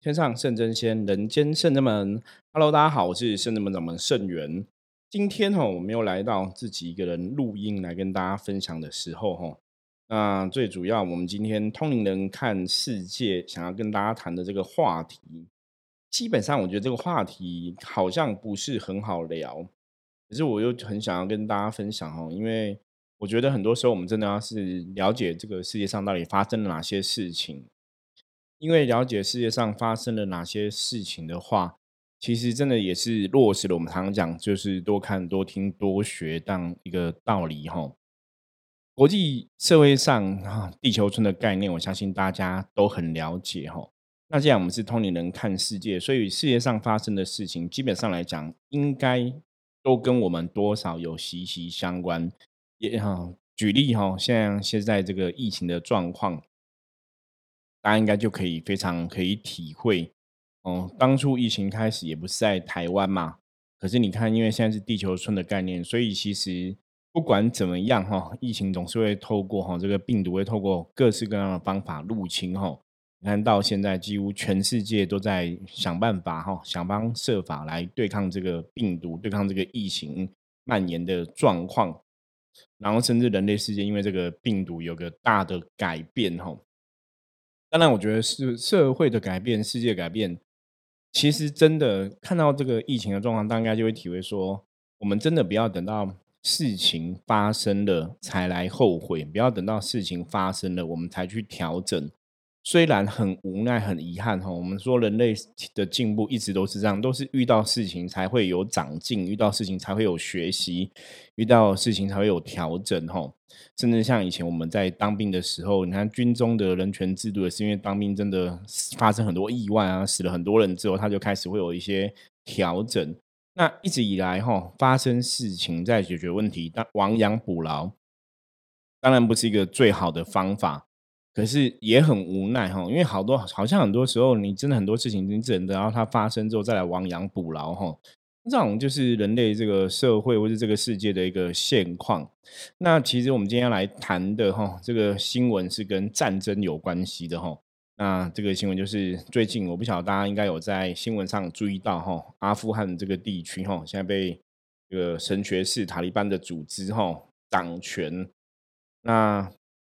天上圣真仙，人间圣真门。Hello，大家好，我是圣真门掌门圣元。今天哈，我们又来到自己一个人录音来跟大家分享的时候哈。那最主要，我们今天通灵人看世界想要跟大家谈的这个话题，基本上我觉得这个话题好像不是很好聊，可是我又很想要跟大家分享哦，因为我觉得很多时候我们真的要是了解这个世界上到底发生了哪些事情。因为了解世界上发生了哪些事情的话，其实真的也是落实了我们常常讲，就是多看、多听、多学当一个道理哈。国际社会上啊，地球村的概念，我相信大家都很了解哈。那既然我们是通灵人看世界，所以世界上发生的事情，基本上来讲，应该都跟我们多少有息息相关。也哈，举例哈，像现在这个疫情的状况。大家应该就可以非常可以体会，哦，当初疫情开始也不是在台湾嘛，可是你看，因为现在是地球村的概念，所以其实不管怎么样哈，疫情总是会透过哈这个病毒会透过各式各样的方法入侵哈。你看到现在几乎全世界都在想办法哈，想方设法来对抗这个病毒，对抗这个疫情蔓延的状况，然后甚至人类世界因为这个病毒有个大的改变哈。当然，我觉得是社会的改变，世界改变。其实，真的看到这个疫情的状况，大家就会体会说，我们真的不要等到事情发生了才来后悔，不要等到事情发生了我们才去调整。虽然很无奈、很遗憾哈，我们说人类的进步一直都是这样，都是遇到事情才会有长进，遇到事情才会有学习，遇到事情才会有调整哈。甚至像以前我们在当兵的时候，你看军中的人权制度也是因为当兵真的发生很多意外啊，死了很多人之后，他就开始会有一些调整。那一直以来哈，发生事情在解决问题，但亡羊补牢，当然不是一个最好的方法。可是也很无奈哈，因为好多好像很多时候，你真的很多事情，你只能等到它发生之后再来亡羊补牢哈。这种就是人类这个社会或是这个世界的一个现况。那其实我们今天来谈的哈，这个新闻是跟战争有关系的哈。那这个新闻就是最近，我不晓得大家应该有在新闻上注意到哈，阿富汗这个地区哈，现在被这个神学士塔利班的组织哈掌权。那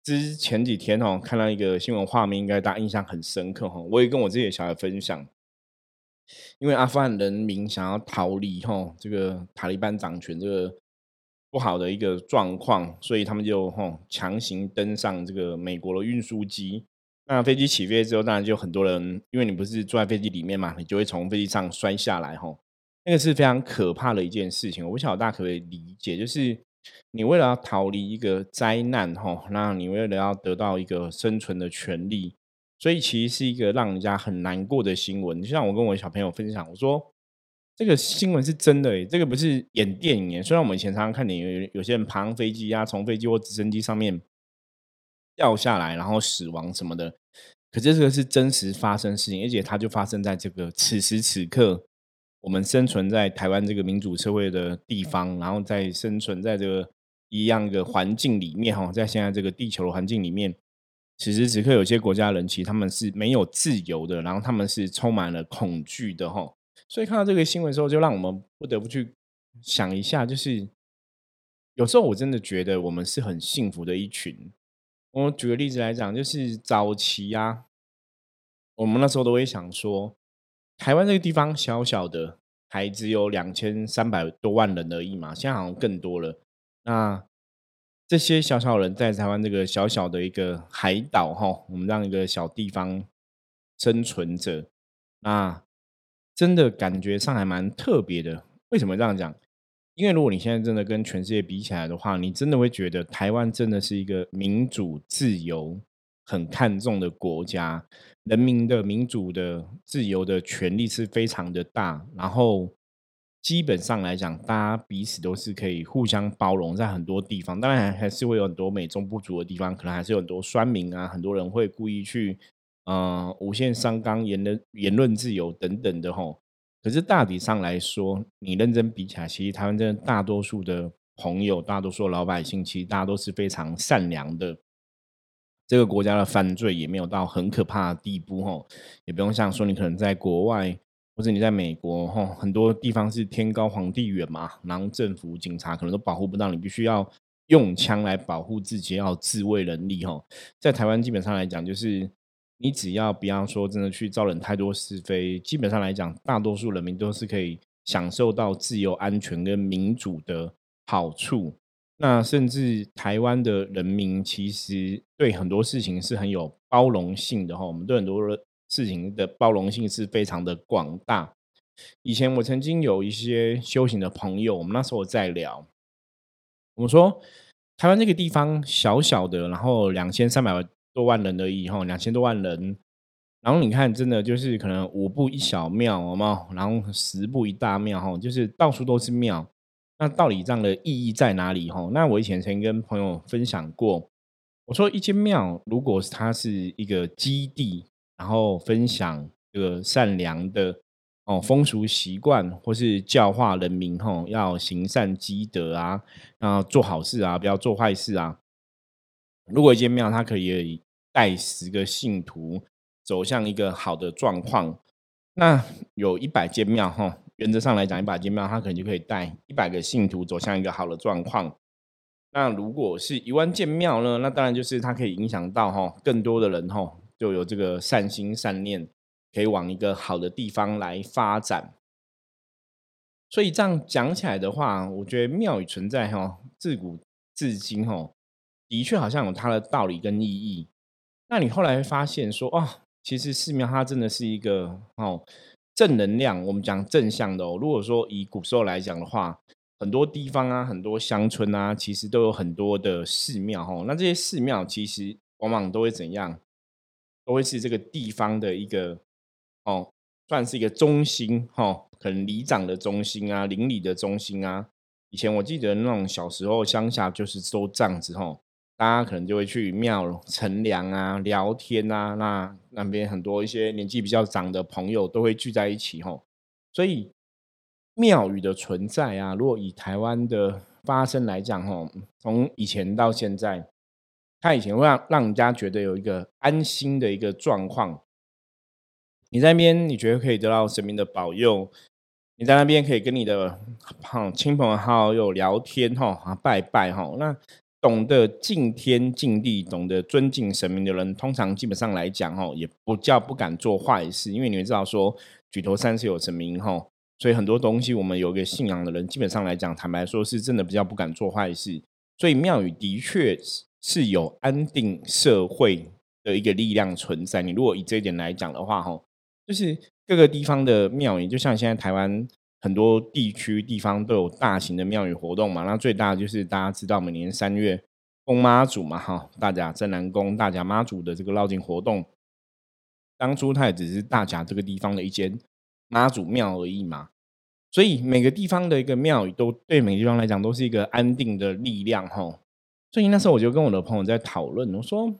之前几天哦，看到一个新闻画面，应该大家印象很深刻哈。我也跟我自己的小孩分享，因为阿富汗人民想要逃离哈这个塔利班掌权这个不好的一个状况，所以他们就哈强行登上这个美国的运输机。那飞机起飞之后，当然就很多人，因为你不是坐在飞机里面嘛，你就会从飞机上摔下来哈。那个是非常可怕的一件事情。我不晓得大家可不可以理解，就是。你为了要逃离一个灾难，哈，那你为了要得到一个生存的权利，所以其实是一个让人家很难过的新闻。就像我跟我小朋友分享，我说这个新闻是真的，这个不是演电影。虽然我们以前常常看电影，有些人爬飞机啊，从飞机或直升机上面掉下来，然后死亡什么的，可这个是真实发生事情，而且它就发生在这个此时此刻。我们生存在台湾这个民主社会的地方，然后在生存在这个一样的环境里面哈，在现在这个地球的环境里面，此时此刻有些国家人其实他们是没有自由的，然后他们是充满了恐惧的哈。所以看到这个新闻之后，就让我们不得不去想一下，就是有时候我真的觉得我们是很幸福的一群。我举个例子来讲，就是早期啊，我们那时候都会想说。台湾这个地方小小的，还只有两千三百多万人而已嘛，现在好像更多了。那这些小小人在台湾这个小小的一个海岛哈，我们让一个小地方生存着，那真的感觉上还蛮特别的。为什么这样讲？因为如果你现在真的跟全世界比起来的话，你真的会觉得台湾真的是一个民主自由。很看重的国家，人民的民主的自由的权利是非常的大，然后基本上来讲，大家彼此都是可以互相包容，在很多地方，当然还是会有很多美中不足的地方，可能还是有很多酸民啊，很多人会故意去呃无限上纲言论言论自由等等的吼。可是大体上来说，你认真比起来，其实台湾真的大多数的朋友，大多数老百姓，其实大家都是非常善良的。这个国家的犯罪也没有到很可怕的地步吼，也不用像说你可能在国外或者你在美国吼，很多地方是天高皇帝远嘛，然后政府警察可能都保护不到你，必须要用枪来保护自己，要自卫能力吼。在台湾基本上来讲，就是你只要不要说真的去招惹太多是非，基本上来讲，大多数人民都是可以享受到自由、安全跟民主的好处。那甚至台湾的人民其实对很多事情是很有包容性的哈，我们对很多事情的包容性是非常的广大。以前我曾经有一些修行的朋友，我们那时候在聊，我们说台湾这个地方小小的，然后两千三百多万人而已哈，两千多万人，然后你看真的就是可能五步一小庙，好不好？然后十步一大庙哈，就是到处都是庙。那到底这样的意义在哪里？哈，那我以前曾经跟朋友分享过，我说一间庙，如果它是一个基地，然后分享这个善良的哦风俗习惯，或是教化人民，哈，要行善积德啊，然后做好事啊，不要做坏事啊。如果一间庙它可以带十个信徒走向一个好的状况，那有一百间庙，哈。原则上来讲，一把间庙，它可能就可以带一百个信徒走向一个好的状况。那如果是一万间庙呢？那当然就是它可以影响到哈更多的人哈，就有这个善心善念，可以往一个好的地方来发展。所以这样讲起来的话，我觉得庙宇存在哈，自古至今哈，的确好像有它的道理跟意义。那你后来发现说，哦，其实寺庙它真的是一个哦。正能量，我们讲正向的哦。如果说以古时候来讲的话，很多地方啊，很多乡村啊，其实都有很多的寺庙哦。那这些寺庙其实往往都会怎样？都会是这个地方的一个哦，算是一个中心哈，可能里长的中心啊，邻里的中心啊。以前我记得那种小时候乡下就是都这样子哈。大家可能就会去庙乘凉啊、聊天啊，那那边很多一些年纪比较长的朋友都会聚在一起吼。所以庙宇的存在啊，如果以台湾的发生来讲吼，从以前到现在，它以前会让让人家觉得有一个安心的一个状况。你在那边，你觉得可以得到神明的保佑；你在那边可以跟你的好亲朋好友聊天吼啊，拜拜吼那。懂得敬天敬地、懂得尊敬神明的人，通常基本上来讲，吼，也不叫不敢做坏事。因为你们知道，说举头三尺有神明，吼，所以很多东西，我们有一个信仰的人，基本上来讲，坦白说，是真的比较不敢做坏事。所以庙宇的确是有安定社会的一个力量存在。你如果以这一点来讲的话，吼，就是各个地方的庙宇，就像现在台湾。很多地区地方都有大型的庙宇活动嘛，那最大就是大家知道每年三月供妈祖嘛，哈，大甲镇南宫大甲妈祖的这个绕境活动，当初它也只是大甲这个地方的一间妈祖庙而已嘛，所以每个地方的一个庙宇都对每个地方来讲都是一个安定的力量，哈。所以那时候我就跟我的朋友在讨论，我说，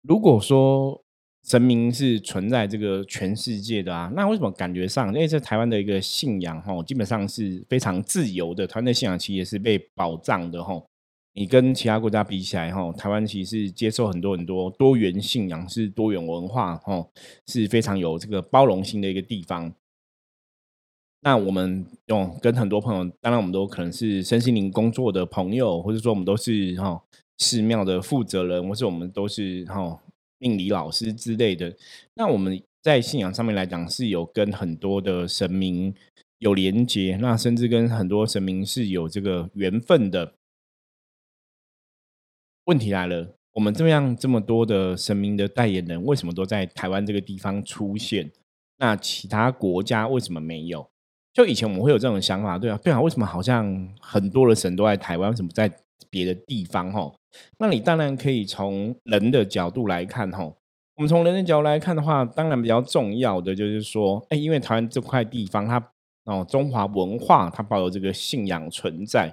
如果说。神明是存在这个全世界的啊，那为什么感觉上，因为在台湾的一个信仰哈，基本上是非常自由的，台湾的信仰其实也是被保障的哈。你跟其他国家比起来哈，台湾其实是接受很多很多多元信仰，是多元文化哈，是非常有这个包容性的一个地方。那我们用跟很多朋友，当然我们都可能是身心灵工作的朋友，或者说我们都是哈寺庙的负责人，或者我们都是哈。命理老师之类的，那我们在信仰上面来讲是有跟很多的神明有连接，那甚至跟很多神明是有这个缘分的。问题来了，我们这样这么多的神明的代言人，为什么都在台湾这个地方出现？那其他国家为什么没有？就以前我们会有这种想法，对啊，对啊，为什么好像很多的神都在台湾，为什么在别的地方？哈。那你当然可以从人的角度来看，哈，我们从人的角度来看的话，当然比较重要的就是说，哎，因为台湾这块地方，它哦，中华文化它保有这个信仰存在，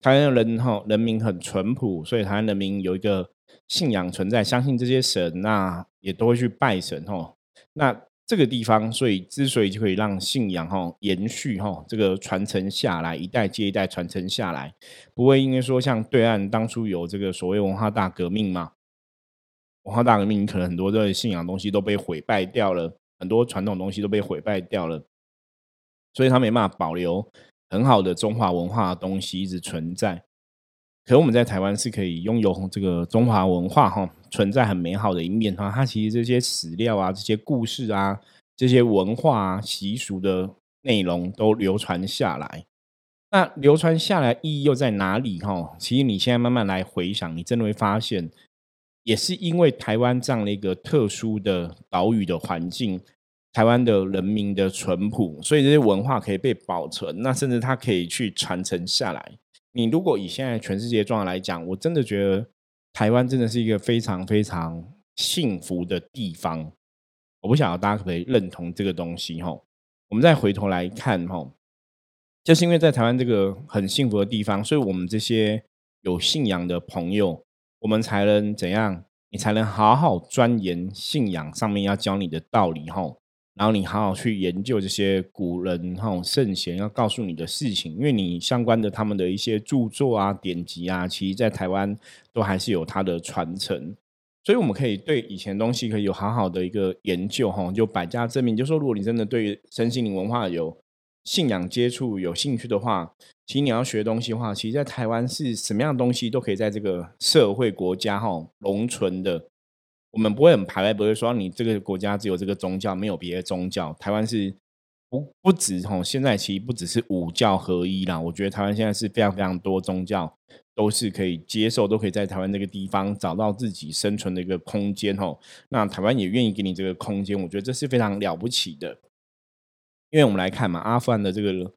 台湾的人哈，人民很淳朴，所以台湾人民有一个信仰存在，相信这些神，那也都会去拜神，哈，那。这个地方，所以之所以就可以让信仰哈延续哈，这个传承下来，一代接一代传承下来，不会因为说像对岸当初有这个所谓文化大革命嘛，文化大革命，可能很多的信仰东西都被毁败掉了，很多传统东西都被毁败掉了，所以他没办法保留很好的中华文化的东西一直存在。可我们在台湾是可以拥有这个中华文化哈，存在很美好的一面哈。它其实这些史料啊、这些故事啊、这些文化啊、习俗的内容都流传下来。那流传下来意义又在哪里哈？其实你现在慢慢来回想，你真的会发现，也是因为台湾这样的一个特殊的岛屿的环境，台湾的人民的淳朴，所以这些文化可以被保存。那甚至它可以去传承下来。你如果以现在全世界状况来讲，我真的觉得台湾真的是一个非常非常幸福的地方。我不晓得大家可不可以认同这个东西哈？我们再回头来看哈，就是因为在台湾这个很幸福的地方，所以我们这些有信仰的朋友，我们才能怎样？你才能好好钻研信仰上面要教你的道理哈。然后你好好去研究这些古人哈圣贤要告诉你的事情，因为你相关的他们的一些著作啊典籍啊，其实在台湾都还是有它的传承，所以我们可以对以前东西可以有好好的一个研究哈，就百家争鸣。就说如果你真的对身心灵文化有信仰接触有兴趣的话，其实你要学东西的话，其实在台湾是什么样的东西都可以在这个社会国家哈容存的。我们不会很排外，不会说你这个国家只有这个宗教，没有别的宗教。台湾是不不止吼，现在其实不只是五教合一啦。我觉得台湾现在是非常非常多宗教都是可以接受，都可以在台湾这个地方找到自己生存的一个空间吼。那台湾也愿意给你这个空间，我觉得这是非常了不起的。因为我们来看嘛，阿富汗的这个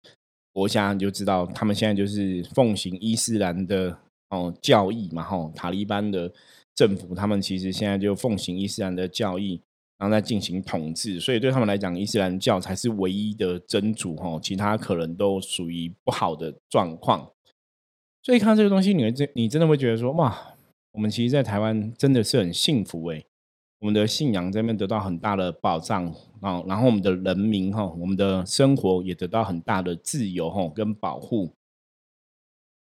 国家，你就知道他们现在就是奉行伊斯兰的哦教义嘛吼，塔利班的。政府他们其实现在就奉行伊斯兰的教义，然后在进行统治，所以对他们来讲，伊斯兰教才是唯一的真主哈，其他可能都属于不好的状况。所以看到这个东西，你会真你真的会觉得说，哇，我们其实，在台湾真的是很幸福诶，我们的信仰这边得到很大的保障啊，然后我们的人民哈，我们的生活也得到很大的自由哈跟保护。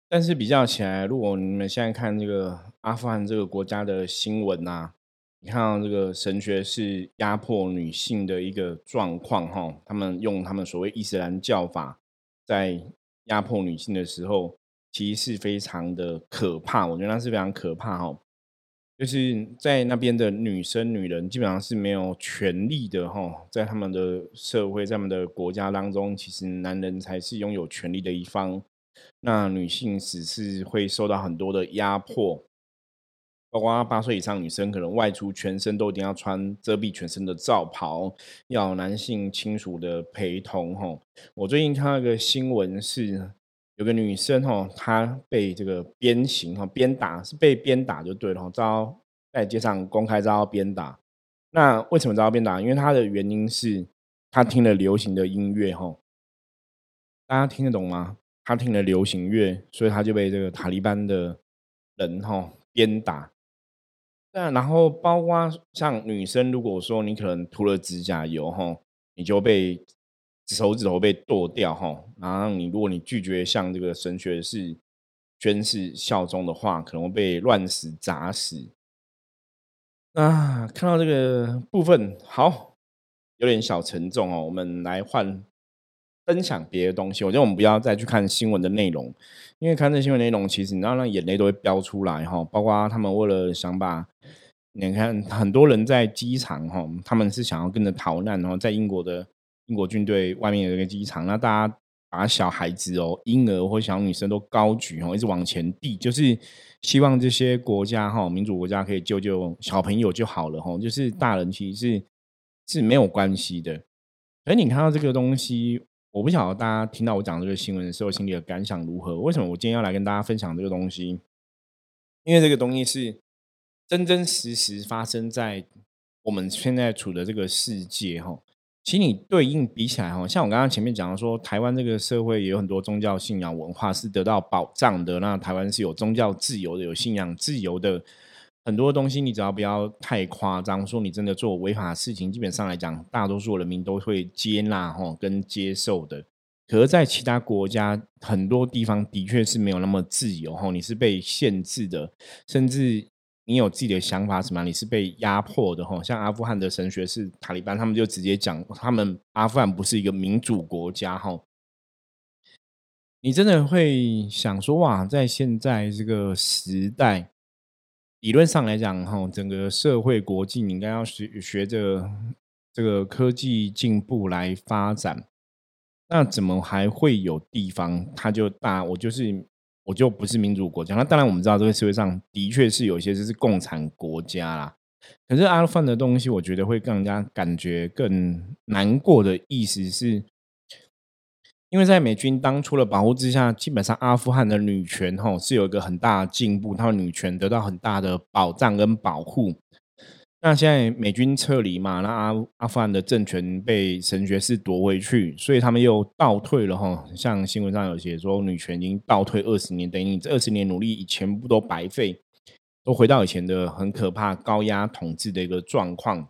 但是比较起来，如果你们现在看这个阿富汗这个国家的新闻呐，你看到这个神学是压迫女性的一个状况哈，他们用他们所谓伊斯兰教法在压迫女性的时候，其实是非常的可怕。我觉得那是非常可怕哈，就是在那边的女生、女人基本上是没有权利的哈，在他们的社会、在他们的国家当中，其实男人才是拥有权利的一方。那女性只是会受到很多的压迫，包括八岁以上女生可能外出全身都一定要穿遮蔽全身的罩袍，要男性亲属的陪同。哈，我最近看到一个新闻是，有个女生哈，她被这个鞭刑哈，鞭打是被鞭打就对了，遭在街上公开遭鞭打。那为什么遭到鞭打？因为她的原因是她听了流行的音乐哈，大家听得懂吗？他听了流行乐，所以他就被这个塔利班的人哈鞭打。那然后包括像女生，如果说你可能涂了指甲油哈，你就被手指头被剁掉哈。然后你如果你拒绝向这个神学士宣誓效忠的话，可能会被乱死砸死。啊看到这个部分，好有点小沉重哦，我们来换。分享别的东西，我觉得我们不要再去看新闻的内容，因为看这新闻内容，其实你知道，那眼泪都会飙出来哈。包括他们为了想把，你看很多人在机场哈，他们是想要跟着逃难，然后在英国的英国军队外面有一个机场，那大家把小孩子哦、婴儿或小女生都高举哦，一直往前递，就是希望这些国家哈，民主国家可以救救小朋友就好了哈。就是大人其实是是没有关系的，而你看到这个东西。我不晓得大家听到我讲这个新闻的时候心里的感想如何？为什么我今天要来跟大家分享这个东西？因为这个东西是真真实实发生在我们现在处的这个世界哈。其实你对应比起来哈，像我刚刚前面讲的说，台湾这个社会也有很多宗教信仰文化是得到保障的。那台湾是有宗教自由的，有信仰自由的。很多东西你只要不要太夸张，说你真的做违法的事情，基本上来讲，大多数人民都会接纳哈跟接受的。可是，在其他国家很多地方的确是没有那么自由哈，你是被限制的，甚至你有自己的想法什么？你是被压迫的哈？像阿富汗的神学是塔利班，他们就直接讲，他们阿富汗不是一个民主国家哈。你真的会想说哇，在现在这个时代，理论上来讲哈，整个社会国际你应该要学学着这个科技进步来发展，那怎么还会有地方它就大？我就是。我就不是民主国家，那当然我们知道这个社会上的确是有一些就是共产国家啦。可是阿富汗的东西，我觉得会更加感觉更难过的意思是，因为在美军当初的保护之下，基本上阿富汗的女权吼是有一个很大的进步，他们女权得到很大的保障跟保护。那现在美军撤离嘛，那阿阿富汗的政权被神学士夺回去，所以他们又倒退了哈。像新闻上有写说，女权已经倒退二十年，等于你这二十年努力以全部都白费，都回到以前的很可怕高压统治的一个状况。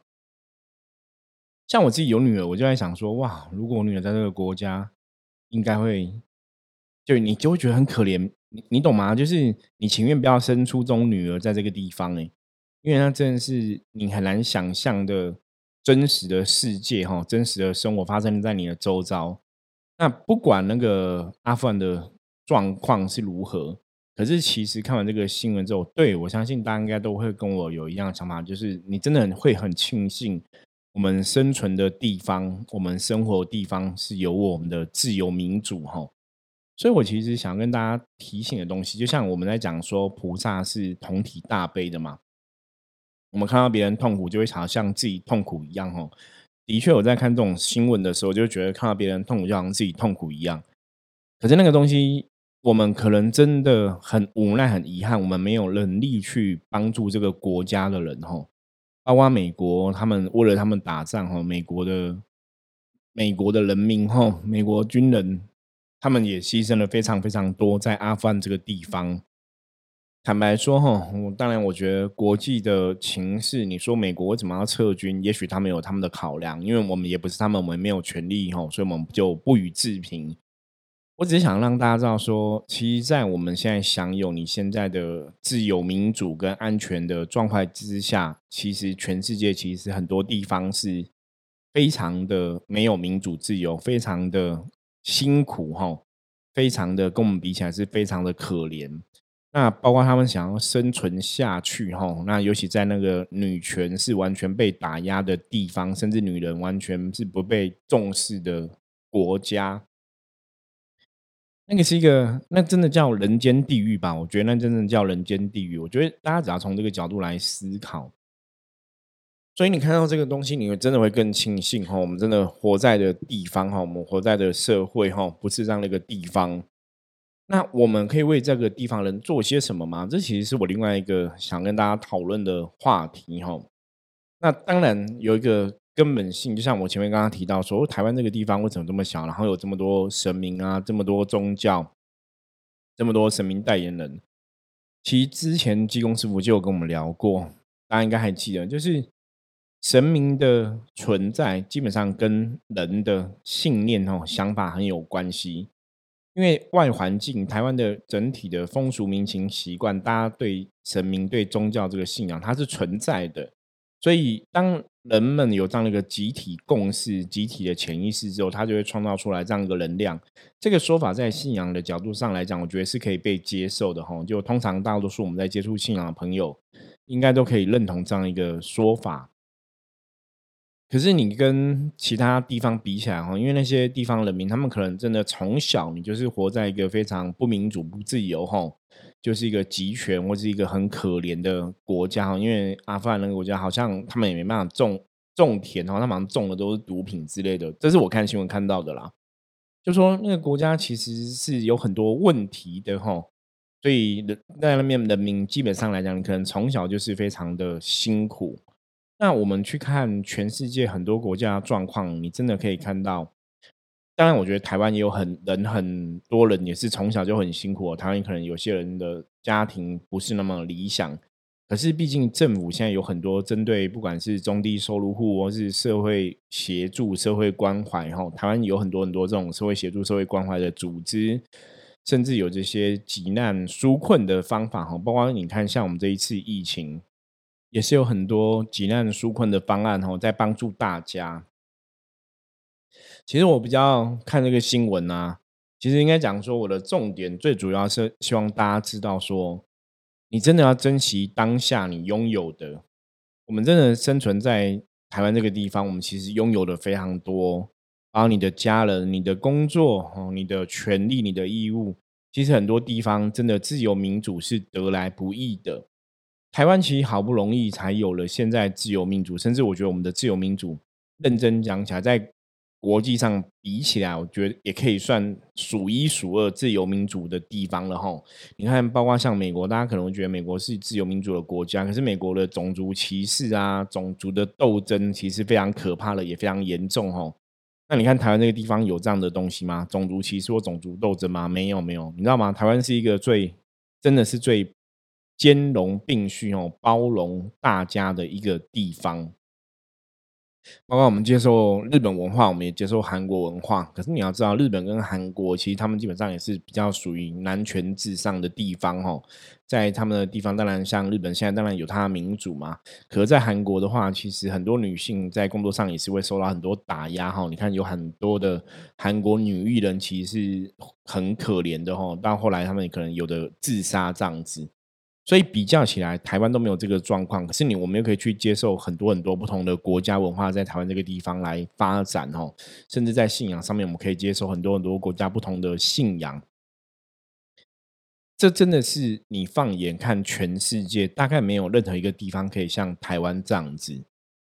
像我自己有女儿，我就在想说，哇，如果我女儿在这个国家，应该会，就你就会觉得很可怜，你你懂吗？就是你情愿不要生出这种女儿在这个地方哎。因为它真的是你很难想象的真实的世界哈，真实的生活发生在你的周遭。那不管那个阿富汗的状况是如何，可是其实看完这个新闻之后，对我相信大家应该都会跟我有一样的想法，就是你真的会很庆幸我们生存的地方，我们生活的地方是有我们的自由民主哈。所以我其实想跟大家提醒的东西，就像我们在讲说菩萨是同体大悲的嘛。我们看到别人痛苦，就会好像自己痛苦一样。哦。的确，我在看这种新闻的时候，就觉得看到别人痛苦，就好像自己痛苦一样。可是那个东西，我们可能真的很无奈、很遗憾，我们没有能力去帮助这个国家的人。哈，包括美国，他们为了他们打仗，哈，美国的美国的人民，哈，美国军人，他们也牺牲了非常非常多，在阿富汗这个地方。坦白说，哈，当然我觉得国际的情势，你说美国为什么要撤军？也许他们有他们的考量，因为我们也不是他们，我们没有权利，哈，所以我们就不予置评。我只是想让大家知道，说，其实，在我们现在享有你现在的自由、民主跟安全的状态之下，其实全世界其实很多地方是非常的没有民主自由，非常的辛苦，哈，非常的跟我们比起来是非常的可怜。那包括他们想要生存下去，哈，那尤其在那个女权是完全被打压的地方，甚至女人完全是不被重视的国家，那个是一个，那真的叫人间地狱吧？我觉得那真的叫人间地狱。我觉得大家只要从这个角度来思考，所以你看到这个东西，你会真的会更庆幸，哈，我们真的活在的地方，哈，我们活在的社会，哈，不是这样的一个地方。那我们可以为这个地方人做些什么吗？这其实是我另外一个想跟大家讨论的话题哈。那当然有一个根本性，就像我前面刚刚提到说，台湾这个地方为什么这么小，然后有这么多神明啊，这么多宗教，这么多神明代言人。其实之前济公师傅就有跟我们聊过，大家应该还记得，就是神明的存在基本上跟人的信念哦想法很有关系。因为外环境，台湾的整体的风俗民情习惯，大家对神明、对宗教这个信仰，它是存在的。所以，当人们有这样的一个集体共识、集体的潜意识之后，它就会创造出来这样一个能量。这个说法在信仰的角度上来讲，我觉得是可以被接受的哈。就通常大多数我们在接触信仰的朋友，应该都可以认同这样一个说法。可是你跟其他地方比起来哈，因为那些地方人民，他们可能真的从小你就是活在一个非常不民主、不自由哈，就是一个集权或是一个很可怜的国家。因为阿富汗那个国家好像他们也没办法种种田哈，他们种的都是毒品之类的，这是我看新闻看到的啦。就说那个国家其实是有很多问题的哈，所以在那边人民基本上来讲，你可能从小就是非常的辛苦。那我们去看全世界很多国家的状况，你真的可以看到。当然，我觉得台湾也有很人很多人也是从小就很辛苦。台湾可能有些人的家庭不是那么理想，可是毕竟政府现在有很多针对不管是中低收入户或是社会协助、社会关怀，哈，台湾有很多很多这种社会协助、社会关怀的组织，甚至有这些急难纾困的方法，哈，包括你看像我们这一次疫情。也是有很多急难纾困的方案哈，在帮助大家。其实我比较看这个新闻啊，其实应该讲说，我的重点最主要是希望大家知道说，你真的要珍惜当下你拥有的。我们真的生存在台湾这个地方，我们其实拥有的非常多，包括你的家人、你的工作、哦、你的权利、你的义务。其实很多地方真的自由民主是得来不易的。台湾其实好不容易才有了现在自由民主，甚至我觉得我们的自由民主，认真讲起来，在国际上比起来，我觉得也可以算数一数二自由民主的地方了哈。你看，包括像美国，大家可能会觉得美国是自由民主的国家，可是美国的种族歧视啊、种族的斗争其实非常可怕的，也非常严重哈。那你看台湾那个地方有这样的东西吗？种族歧视或种族斗争吗？没有，没有。你知道吗？台湾是一个最真的是最兼容并蓄哦，包容大家的一个地方。包括我们接受日本文化，我们也接受韩国文化。可是你要知道，日本跟韩国其实他们基本上也是比较属于男权至上的地方哦。在他们的地方，当然像日本现在当然有它的民主嘛。可是，在韩国的话，其实很多女性在工作上也是会受到很多打压哈。你看，有很多的韩国女艺人其实是很可怜的哈。到后来，他们可能有的自杀这样子。所以比较起来，台湾都没有这个状况。可是你，我们又可以去接受很多很多不同的国家文化，在台湾这个地方来发展哦。甚至在信仰上面，我们可以接受很多很多国家不同的信仰。这真的是你放眼看全世界，大概没有任何一个地方可以像台湾这样子。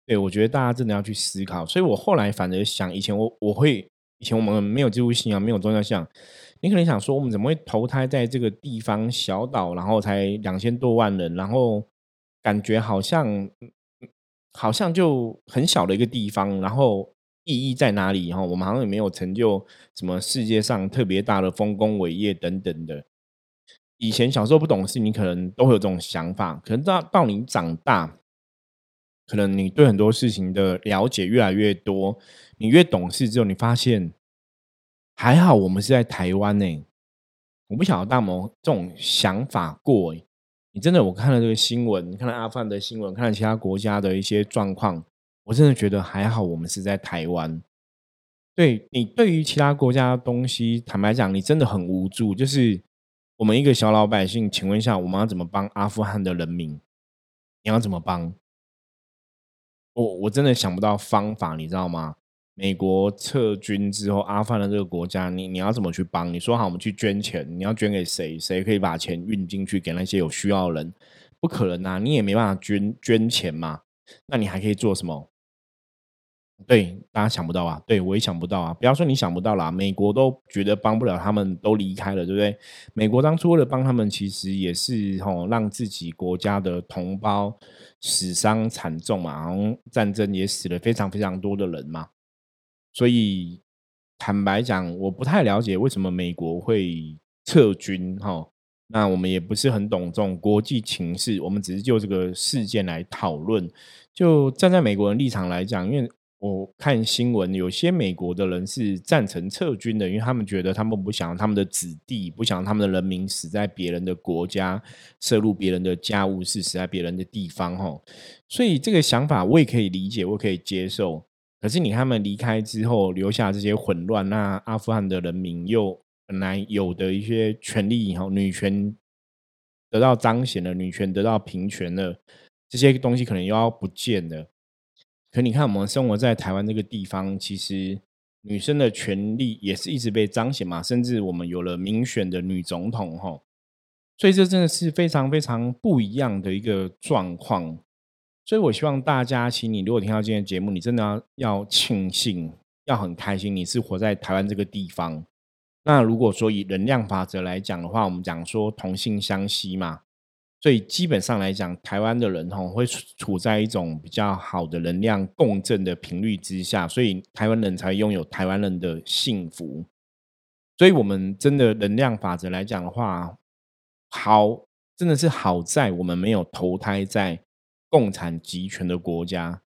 对我觉得大家真的要去思考。所以我后来反而想，以前我我会，以前我们没有基督信仰，没有宗教信仰。你可能想说，我们怎么会投胎在这个地方小岛，然后才两千多万人，然后感觉好像好像就很小的一个地方，然后意义在哪里？哈，我们好像也没有成就什么世界上特别大的丰功伟业等等的。以前小时候不懂事，你可能都会有这种想法。可能到到你长大，可能你对很多事情的了解越来越多，你越懂事之后，你发现。还好我们是在台湾呢，我不晓得大魔这种想法过哎，你真的我看了这个新闻，看了阿富汗的新闻，看了其他国家的一些状况，我真的觉得还好我们是在台湾。对你对于其他国家的东西，坦白讲，你真的很无助。就是我们一个小老百姓，请问一下，我们要怎么帮阿富汗的人民？你要怎么帮？我我真的想不到方法，你知道吗？美国撤军之后，阿富汗的这个国家，你你要怎么去帮？你说好，我们去捐钱，你要捐给谁？谁可以把钱运进去给那些有需要的人？不可能啊，你也没办法捐捐钱嘛。那你还可以做什么？对，大家想不到啊。对我也想不到啊。不要说你想不到啦，美国都觉得帮不了他们，都离开了，对不对？美国当初为了帮他们，其实也是吼让自己国家的同胞死伤惨重嘛，然后战争也死了非常非常多的人嘛。所以，坦白讲，我不太了解为什么美国会撤军哈。那我们也不是很懂这种国际情势，我们只是就这个事件来讨论。就站在美国人立场来讲，因为我看新闻，有些美国的人是赞成撤军的，因为他们觉得他们不想他们的子弟，不想他们的人民死在别人的国家，涉入别人的家务事，死在别人的地方哈。所以这个想法我也可以理解，我可以接受。可是你他们离开之后，留下这些混乱，那阿富汗的人民又本来有的一些权利，哈，女权得到彰显了，女权得到平权了，这些东西可能又要不见了。可你看，我们生活在台湾这个地方，其实女生的权利也是一直被彰显嘛，甚至我们有了民选的女总统，哈，所以这真的是非常非常不一样的一个状况。所以，我希望大家，请你如果听到今天节目，你真的要要庆幸，要很开心，你是活在台湾这个地方。那如果说以能量法则来讲的话，我们讲说同性相吸嘛，所以基本上来讲，台湾的人吼会处在一种比较好的能量共振的频率之下，所以台湾人才拥有台湾人的幸福。所以，我们真的能量法则来讲的话，好，真的是好在我们没有投胎在。共产集权的国家，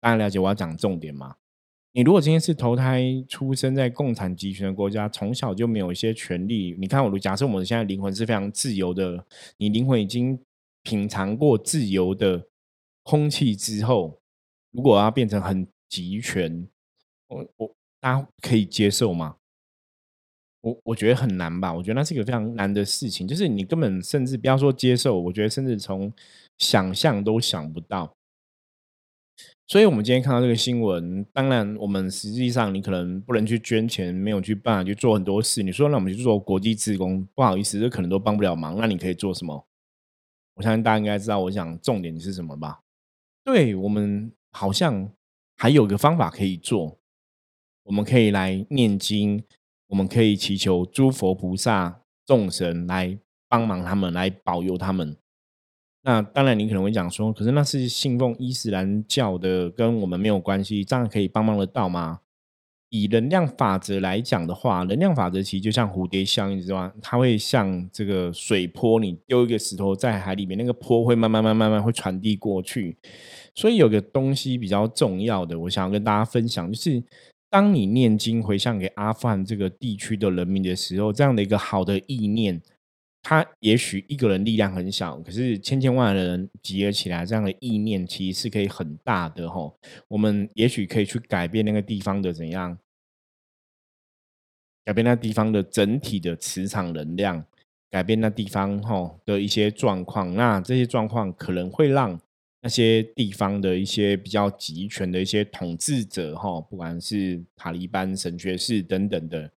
大家了解我要讲重点吗？你如果今天是投胎出生在共产集权的国家，从小就没有一些权利。你看，我假设我们现在灵魂是非常自由的，你灵魂已经品尝过自由的空气之后，如果要变成很集权，我我大家可以接受吗？我我觉得很难吧，我觉得那是一个非常难的事情，就是你根本甚至不要说接受，我觉得甚至从想象都想不到。所以，我们今天看到这个新闻，当然，我们实际上你可能不能去捐钱，没有去办，去做很多事。你说，那我们去做国际职工，不好意思，这可能都帮不了忙。那你可以做什么？我相信大家应该知道，我想重点是什么吧？对我们好像还有个方法可以做，我们可以来念经。我们可以祈求诸佛菩萨、众神来帮忙他们，来保佑他们。那当然，你可能会讲说，可是那是信奉伊斯兰教的，跟我们没有关系，这样可以帮忙得到吗？以能量法则来讲的话，能量法则其实就像蝴蝶效应，知道吗？它会像这个水波，你丢一个石头在海里面，那个波会慢慢、慢、慢慢会传递过去。所以有个东西比较重要的，我想要跟大家分享，就是。当你念经回向给阿富汗这个地区的人民的时候，这样的一个好的意念，他也许一个人力量很小，可是千千万的人集合起来，这样的意念其实是可以很大的吼。我们也许可以去改变那个地方的怎样，改变那地方的整体的磁场能量，改变那地方吼的一些状况。那这些状况可能会让。那些地方的一些比较集权的一些统治者，哈，不管是塔利班、神学士等等的，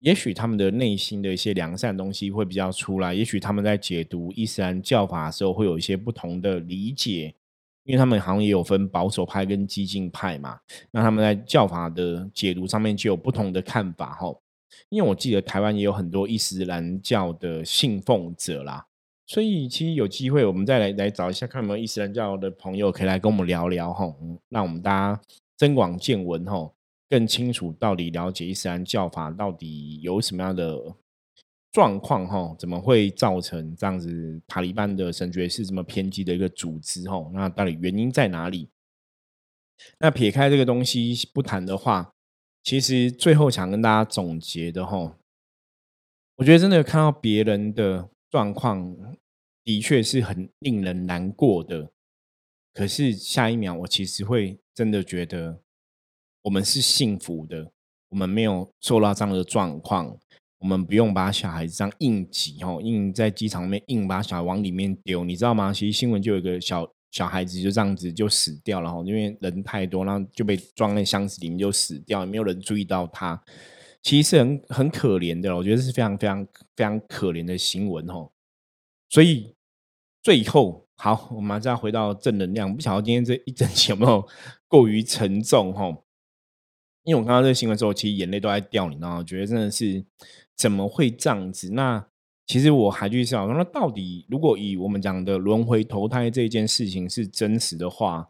也许他们的内心的一些良善东西会比较出来。也许他们在解读伊斯兰教法的时候，会有一些不同的理解，因为他们好像也有分保守派跟激进派嘛。那他们在教法的解读上面就有不同的看法，哈。因为我记得台湾也有很多伊斯兰教的信奉者啦。所以其实有机会，我们再来来找一下，看有没有伊斯兰教的朋友可以来跟我们聊聊哈，让我们大家增广见闻哈，更清楚到底了解伊斯兰教法到底有什么样的状况哈，怎么会造成这样子塔利班的神学是这么偏激的一个组织哈？那到底原因在哪里？那撇开这个东西不谈的话，其实最后想跟大家总结的哈，我觉得真的看到别人的状况。的确是很令人难过的，可是下一秒我其实会真的觉得我们是幸福的，我们没有受到这样的状况，我们不用把小孩子这样硬挤哦，硬在机场面硬把小孩往里面丢，你知道吗？其实新闻就有一个小小孩子就这样子就死掉了哈，因为人太多，然后就被装在箱子里面就死掉，也没有人注意到他，其实是很很可怜的，我觉得是非常非常非常可怜的新闻哦。所以最后，好，我们马上回到正能量。不晓得今天这一整期有没有 过于沉重哈？因为我看到这个新闻之后，其实眼泪都在掉，你知道吗？觉得真的是怎么会这样子？那其实我还去想，那到底如果以我们讲的轮回投胎这件事情是真实的话，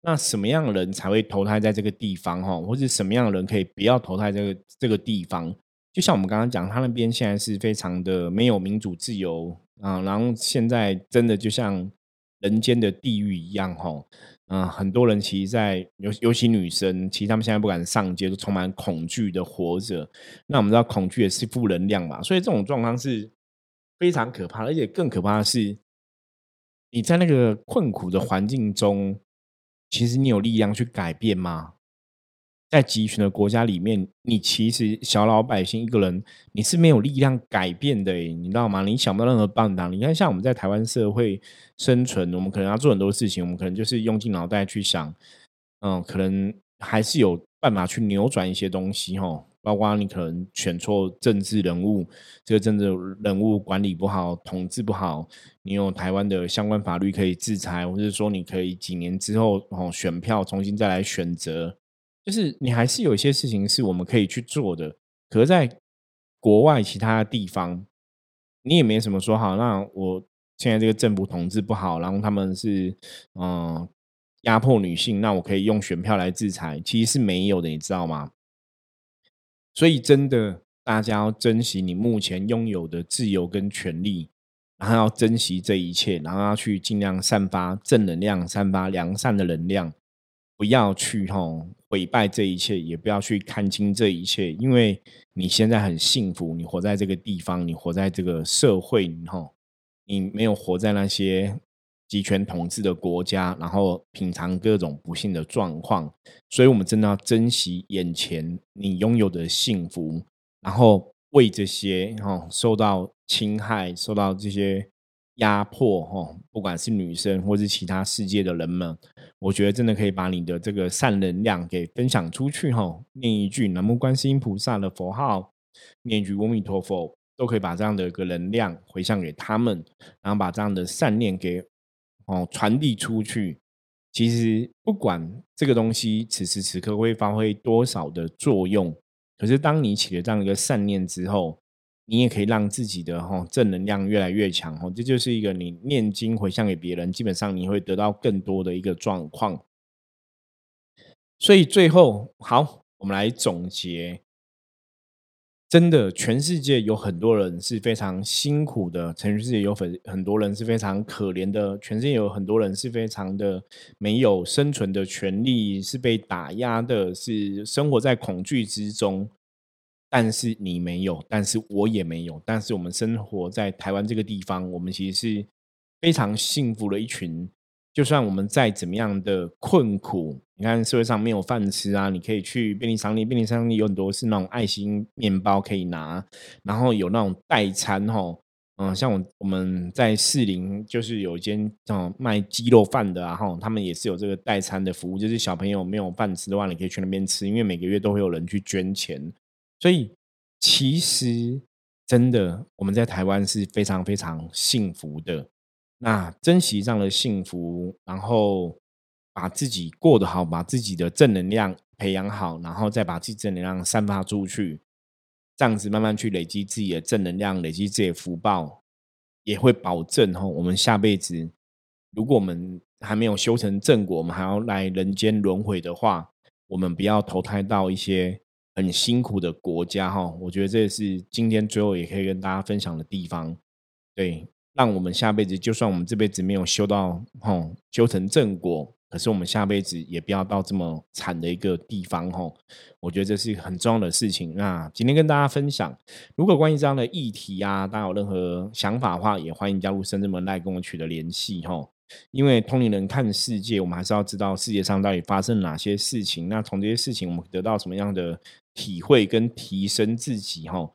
那什么样的人才会投胎在这个地方哈？或者什么样的人可以不要投胎这个这个地方？就像我们刚刚讲，他那边现在是非常的没有民主自由。啊，然后现在真的就像人间的地狱一样，吼，嗯，很多人其实，在尤尤其女生，其实她们现在不敢上街，都充满恐惧的活着。那我们知道，恐惧也是负能量嘛，所以这种状况是非常可怕，而且更可怕的是，你在那个困苦的环境中，其实你有力量去改变吗？在集权的国家里面，你其实小老百姓一个人，你是没有力量改变的，你知道吗？你想不到任何办法。你看，像我们在台湾社会生存，我们可能要做很多事情，我们可能就是用尽脑袋去想，嗯，可能还是有办法去扭转一些东西，哈。包括你可能选错政治人物，这个政治人物管理不好，统治不好，你有台湾的相关法律可以制裁，或者说你可以几年之后哦选票重新再来选择。就是你还是有一些事情是我们可以去做的，可是在国外其他的地方，你也没什么说好。那我现在这个政府统治不好，然后他们是嗯压迫女性，那我可以用选票来制裁，其实是没有的，你知道吗？所以真的，大家要珍惜你目前拥有的自由跟权利，然后要珍惜这一切，然后要去尽量散发正能量，散发良善的能量。不要去吼毁败这一切，也不要去看清这一切，因为你现在很幸福，你活在这个地方，你活在这个社会，吼，你没有活在那些集权统治的国家，然后品尝各种不幸的状况，所以我们真的要珍惜眼前你拥有的幸福，然后为这些哈受到侵害、受到这些压迫哈，不管是女生或是其他世界的人们，我觉得真的可以把你的这个善能量给分享出去哈，念一句南无观世音菩萨的佛号，念一句阿弥陀佛，都可以把这样的一个能量回向给他们，然后把这样的善念给。哦，传递出去，其实不管这个东西此时此刻会发挥多少的作用，可是当你起了这样一个善念之后，你也可以让自己的哈正能量越来越强。哦，这就是一个你念经回向给别人，基本上你会得到更多的一个状况。所以最后，好，我们来总结。真的，全世界有很多人是非常辛苦的，全世界有很很多人是非常可怜的，全世界有很多人是非常的没有生存的权利，是被打压的，是生活在恐惧之中。但是你没有，但是我也没有，但是我们生活在台湾这个地方，我们其实是非常幸福的一群。就算我们再怎么样的困苦，你看社会上没有饭吃啊，你可以去便利商店，便利商店有很多是那种爱心面包可以拿，然后有那种代餐哈，嗯，像我我们在士林就是有一间种卖鸡肉饭的啊哈，他们也是有这个代餐的服务，就是小朋友没有饭吃的话，你可以去那边吃，因为每个月都会有人去捐钱，所以其实真的我们在台湾是非常非常幸福的。那珍惜这样的幸福，然后把自己过得好，把自己的正能量培养好，然后再把自己正能量散发出去，这样子慢慢去累积自己的正能量，累积自己的福报，也会保证哈，我们下辈子如果我们还没有修成正果，我们还要来人间轮回的话，我们不要投胎到一些很辛苦的国家哈。我觉得这是今天最后也可以跟大家分享的地方，对。让我们下辈子，就算我们这辈子没有修到吼修成正果，可是我们下辈子也不要到这么惨的一个地方吼。我觉得这是很重要的事情。那今天跟大家分享，如果关于这样的议题啊，大家有任何想法的话，也欢迎加入深圳门来跟我取得联系吼。因为通灵人看世界，我们还是要知道世界上到底发生哪些事情。那从这些事情，我们得到什么样的体会跟提升自己吼？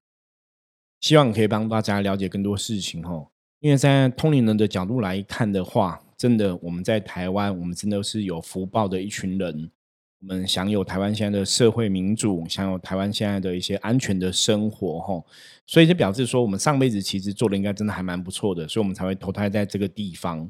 希望可以帮大家了解更多事情吼。因为在通灵人的角度来看的话，真的我们在台湾，我们真的是有福报的一群人。我们享有台湾现在的社会民主，享有台湾现在的一些安全的生活，哈。所以就表示说，我们上辈子其实做的应该真的还蛮不错的，所以我们才会投胎在这个地方。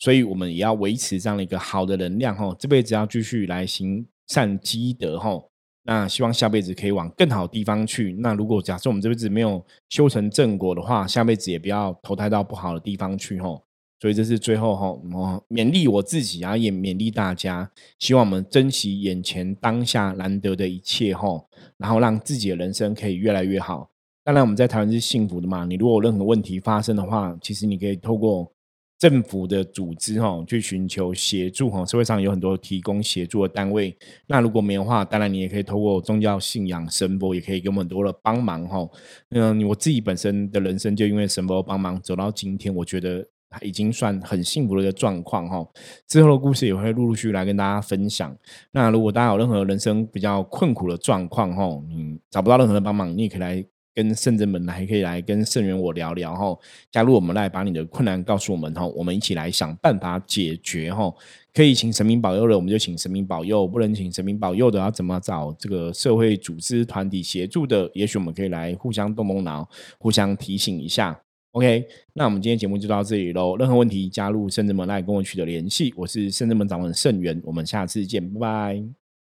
所以我们也要维持这样的一个好的能量，哈。这辈子要继续来行善积德，哈。那希望下辈子可以往更好的地方去。那如果假设我们这辈子没有修成正果的话，下辈子也不要投胎到不好的地方去吼。所以这是最后吼，我勉励我自己啊，也勉励大家，希望我们珍惜眼前当下难得的一切吼，然后让自己的人生可以越来越好。当然我们在台湾是幸福的嘛，你如果有任何问题发生的话，其实你可以透过。政府的组织哈，去寻求协助哈，社会上有很多提供协助的单位。那如果没有的话，当然你也可以透过宗教信仰神佛，也可以给我们很多的帮忙哈。嗯，我自己本身的人生就因为神佛帮忙走到今天，我觉得已经算很幸福的一个状况哈。之后的故事也会陆陆续续来跟大家分享。那如果大家有任何人生比较困苦的状况哈，你找不到任何的帮忙，你也可以来。跟圣人们还可以来跟圣元我聊聊哈，加入我们来把你的困难告诉我们哈，我们一起来想办法解决哈。可以请神明保佑的，我们就请神明保佑；不能请神明保佑的，要怎么找这个社会组织团体协助的？也许我们可以来互相动动脑，互相提醒一下。OK，那我们今天节目就到这里喽。任何问题加入圣人们来跟我取得联系，我是圣人们掌门圣元，我们下次见，拜拜。